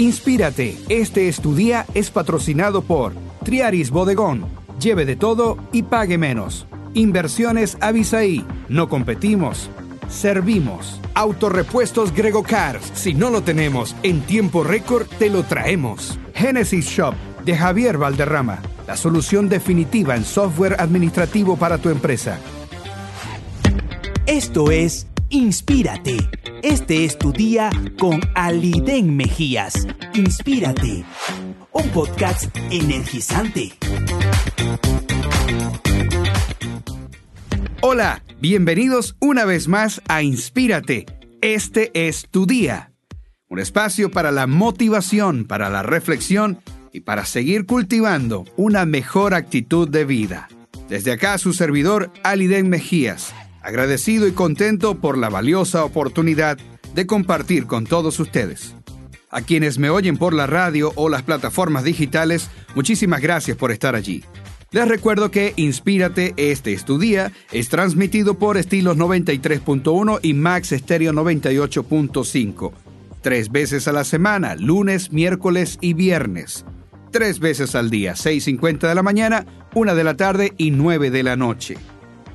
Inspírate, este es tu día es patrocinado por Triaris Bodegón. Lleve de todo y pague menos. Inversiones Avisaí. No competimos, servimos. Autorepuestos Grego Cars. Si no lo tenemos en tiempo récord, te lo traemos. Genesis Shop de Javier Valderrama. La solución definitiva en software administrativo para tu empresa. Esto es Inspírate. Este es tu día con Aliden Mejías. Inspírate. Un podcast energizante. Hola, bienvenidos una vez más a Inspírate. Este es tu día. Un espacio para la motivación, para la reflexión y para seguir cultivando una mejor actitud de vida. Desde acá su servidor Aliden Mejías agradecido y contento por la valiosa oportunidad de compartir con todos ustedes. A quienes me oyen por la radio o las plataformas digitales, muchísimas gracias por estar allí. Les recuerdo que Inspírate, este es tu día, es transmitido por Estilos 93.1 y Max Stereo 98.5. Tres veces a la semana, lunes, miércoles y viernes. Tres veces al día, 6.50 de la mañana, 1 de la tarde y 9 de la noche.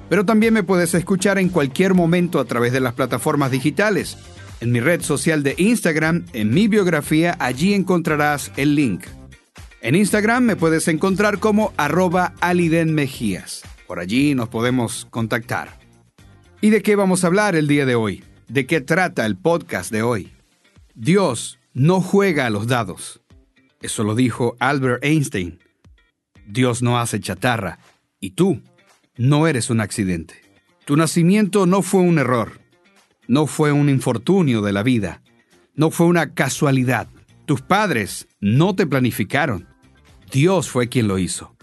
Pero también me puedes escuchar en cualquier momento a través de las plataformas digitales. En mi red social de Instagram, en mi biografía, allí encontrarás el link. En Instagram me puedes encontrar como arroba alidenmejías. Por allí nos podemos contactar. ¿Y de qué vamos a hablar el día de hoy? ¿De qué trata el podcast de hoy? Dios no juega a los dados. Eso lo dijo Albert Einstein. Dios no hace chatarra. ¿Y tú? No eres un accidente. Tu nacimiento no fue un error, no fue un infortunio de la vida, no fue una casualidad. Tus padres no te planificaron. Dios fue quien lo hizo.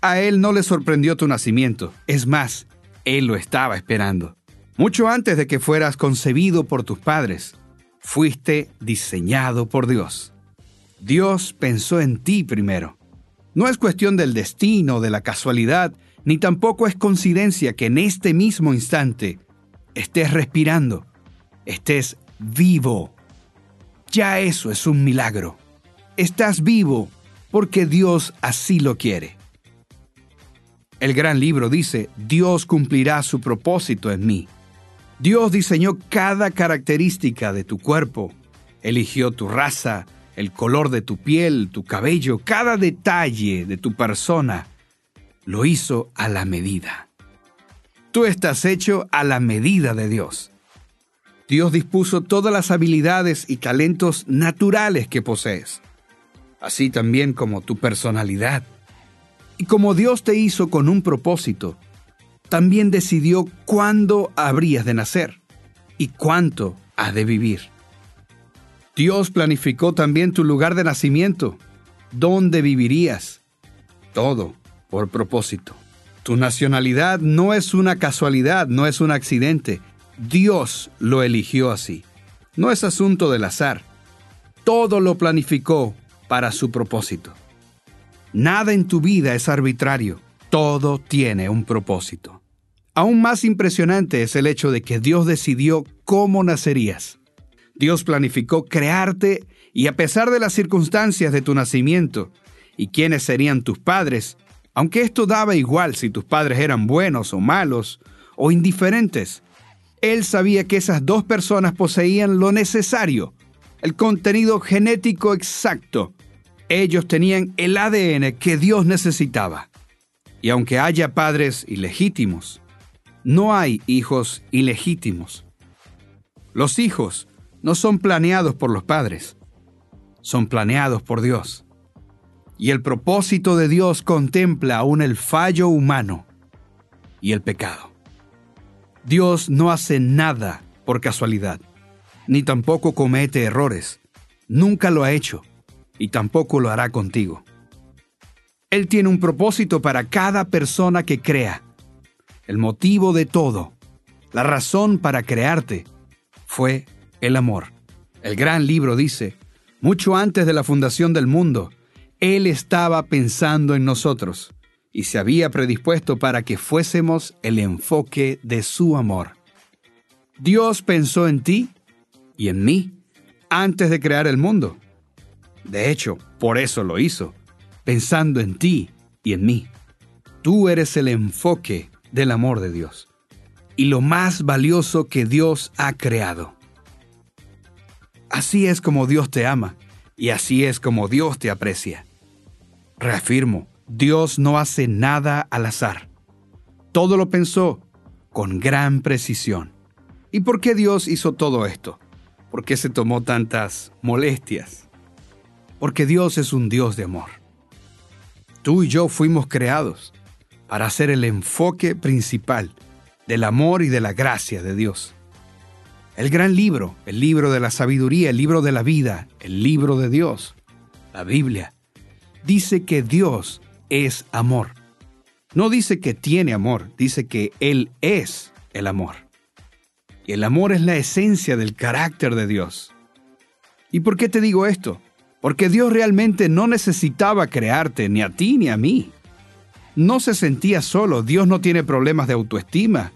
A Él no le sorprendió tu nacimiento. Es más, Él lo estaba esperando. Mucho antes de que fueras concebido por tus padres, fuiste diseñado por Dios. Dios pensó en ti primero. No es cuestión del destino, de la casualidad, ni tampoco es coincidencia que en este mismo instante estés respirando, estés vivo. Ya eso es un milagro. Estás vivo porque Dios así lo quiere. El gran libro dice, Dios cumplirá su propósito en mí. Dios diseñó cada característica de tu cuerpo, eligió tu raza, el color de tu piel, tu cabello, cada detalle de tu persona lo hizo a la medida. Tú estás hecho a la medida de Dios. Dios dispuso todas las habilidades y talentos naturales que posees, así también como tu personalidad. Y como Dios te hizo con un propósito, también decidió cuándo habrías de nacer y cuánto has de vivir. Dios planificó también tu lugar de nacimiento, dónde vivirías, todo por propósito. Tu nacionalidad no es una casualidad, no es un accidente. Dios lo eligió así. No es asunto del azar. Todo lo planificó para su propósito. Nada en tu vida es arbitrario. Todo tiene un propósito. Aún más impresionante es el hecho de que Dios decidió cómo nacerías. Dios planificó crearte y a pesar de las circunstancias de tu nacimiento y quiénes serían tus padres, aunque esto daba igual si tus padres eran buenos o malos o indiferentes, él sabía que esas dos personas poseían lo necesario, el contenido genético exacto. Ellos tenían el ADN que Dios necesitaba. Y aunque haya padres ilegítimos, no hay hijos ilegítimos. Los hijos no son planeados por los padres, son planeados por Dios. Y el propósito de Dios contempla aún el fallo humano y el pecado. Dios no hace nada por casualidad, ni tampoco comete errores. Nunca lo ha hecho y tampoco lo hará contigo. Él tiene un propósito para cada persona que crea. El motivo de todo, la razón para crearte, fue el amor. El gran libro dice, mucho antes de la fundación del mundo, él estaba pensando en nosotros y se había predispuesto para que fuésemos el enfoque de su amor. Dios pensó en ti y en mí antes de crear el mundo. De hecho, por eso lo hizo, pensando en ti y en mí. Tú eres el enfoque del amor de Dios y lo más valioso que Dios ha creado. Así es como Dios te ama y así es como Dios te aprecia. Reafirmo, Dios no hace nada al azar. Todo lo pensó con gran precisión. ¿Y por qué Dios hizo todo esto? ¿Por qué se tomó tantas molestias? Porque Dios es un Dios de amor. Tú y yo fuimos creados para ser el enfoque principal del amor y de la gracia de Dios. El gran libro, el libro de la sabiduría, el libro de la vida, el libro de Dios, la Biblia, dice que Dios es amor. No dice que tiene amor, dice que Él es el amor. Y el amor es la esencia del carácter de Dios. ¿Y por qué te digo esto? Porque Dios realmente no necesitaba crearte ni a ti ni a mí no se sentía solo, Dios no tiene problemas de autoestima.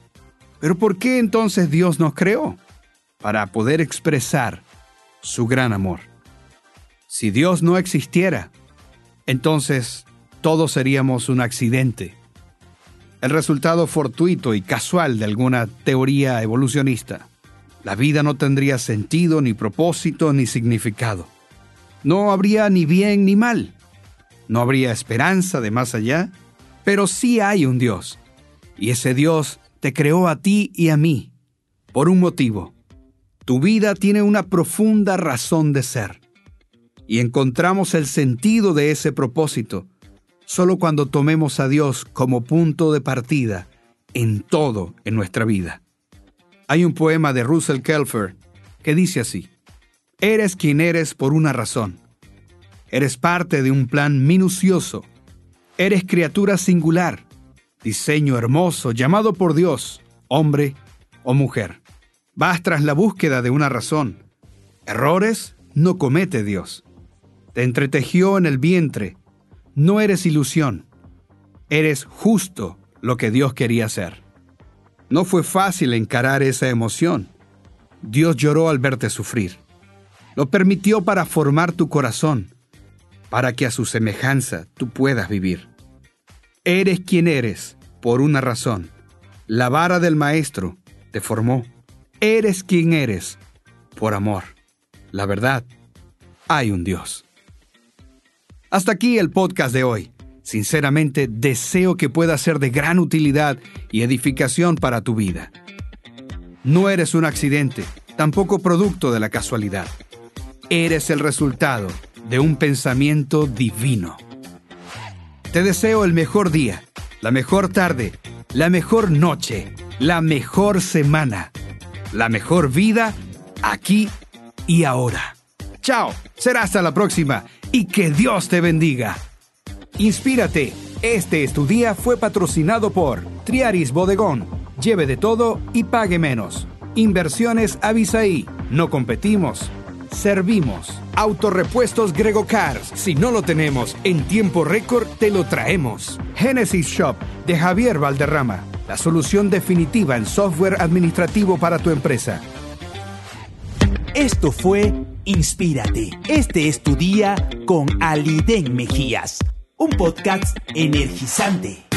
Pero ¿por qué entonces Dios nos creó? Para poder expresar su gran amor. Si Dios no existiera, entonces todos seríamos un accidente, el resultado fortuito y casual de alguna teoría evolucionista. La vida no tendría sentido, ni propósito, ni significado. No habría ni bien ni mal. No habría esperanza de más allá pero sí hay un Dios. Y ese Dios te creó a ti y a mí por un motivo. Tu vida tiene una profunda razón de ser. Y encontramos el sentido de ese propósito solo cuando tomemos a Dios como punto de partida en todo en nuestra vida. Hay un poema de Russell Kelfer que dice así, Eres quien eres por una razón. Eres parte de un plan minucioso Eres criatura singular, diseño hermoso, llamado por Dios, hombre o mujer. Vas tras la búsqueda de una razón. Errores no comete Dios. Te entretejió en el vientre. No eres ilusión. Eres justo lo que Dios quería hacer. No fue fácil encarar esa emoción. Dios lloró al verte sufrir. Lo permitió para formar tu corazón para que a su semejanza tú puedas vivir. Eres quien eres por una razón. La vara del Maestro te formó. Eres quien eres por amor. La verdad, hay un Dios. Hasta aquí el podcast de hoy. Sinceramente deseo que pueda ser de gran utilidad y edificación para tu vida. No eres un accidente, tampoco producto de la casualidad. Eres el resultado de un pensamiento divino. Te deseo el mejor día, la mejor tarde, la mejor noche, la mejor semana, la mejor vida aquí y ahora. Chao, será hasta la próxima y que Dios te bendiga. Inspírate. Este es tu día fue patrocinado por Triaris Bodegón. Lleve de todo y pague menos. Inversiones Avisaí. No competimos servimos. Autorepuestos Grego Cars. Si no lo tenemos en tiempo récord, te lo traemos. Genesis Shop de Javier Valderrama. La solución definitiva en software administrativo para tu empresa. Esto fue Inspírate. Este es tu día con Aliden Mejías. Un podcast energizante.